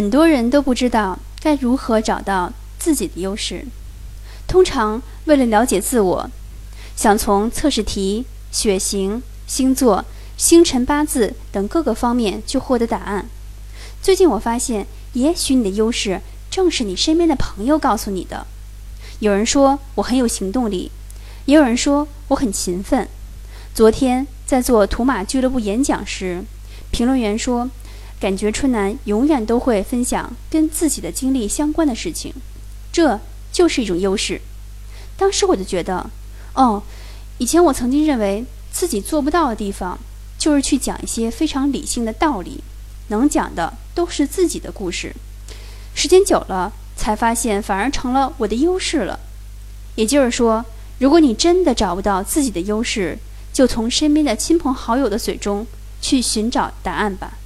很多人都不知道该如何找到自己的优势。通常，为了了解自我，想从测试题、血型、星座、星辰八字等各个方面去获得答案。最近我发现，也许你的优势正是你身边的朋友告诉你的。有人说我很有行动力，也有人说我很勤奋。昨天在做图马俱乐部演讲时，评论员说：“感觉春楠永远都会分享跟自己的经历相关的事情，这就是一种优势。”当时我就觉得，哦，以前我曾经认为自己做不到的地方，就是去讲一些非常理性的道理，能讲的都是自己的故事。时间久了，才发现反而成了我的优势了。也就是说，如果你真的找不到自己的优势，就从身边的亲朋好友的嘴中去寻找答案吧。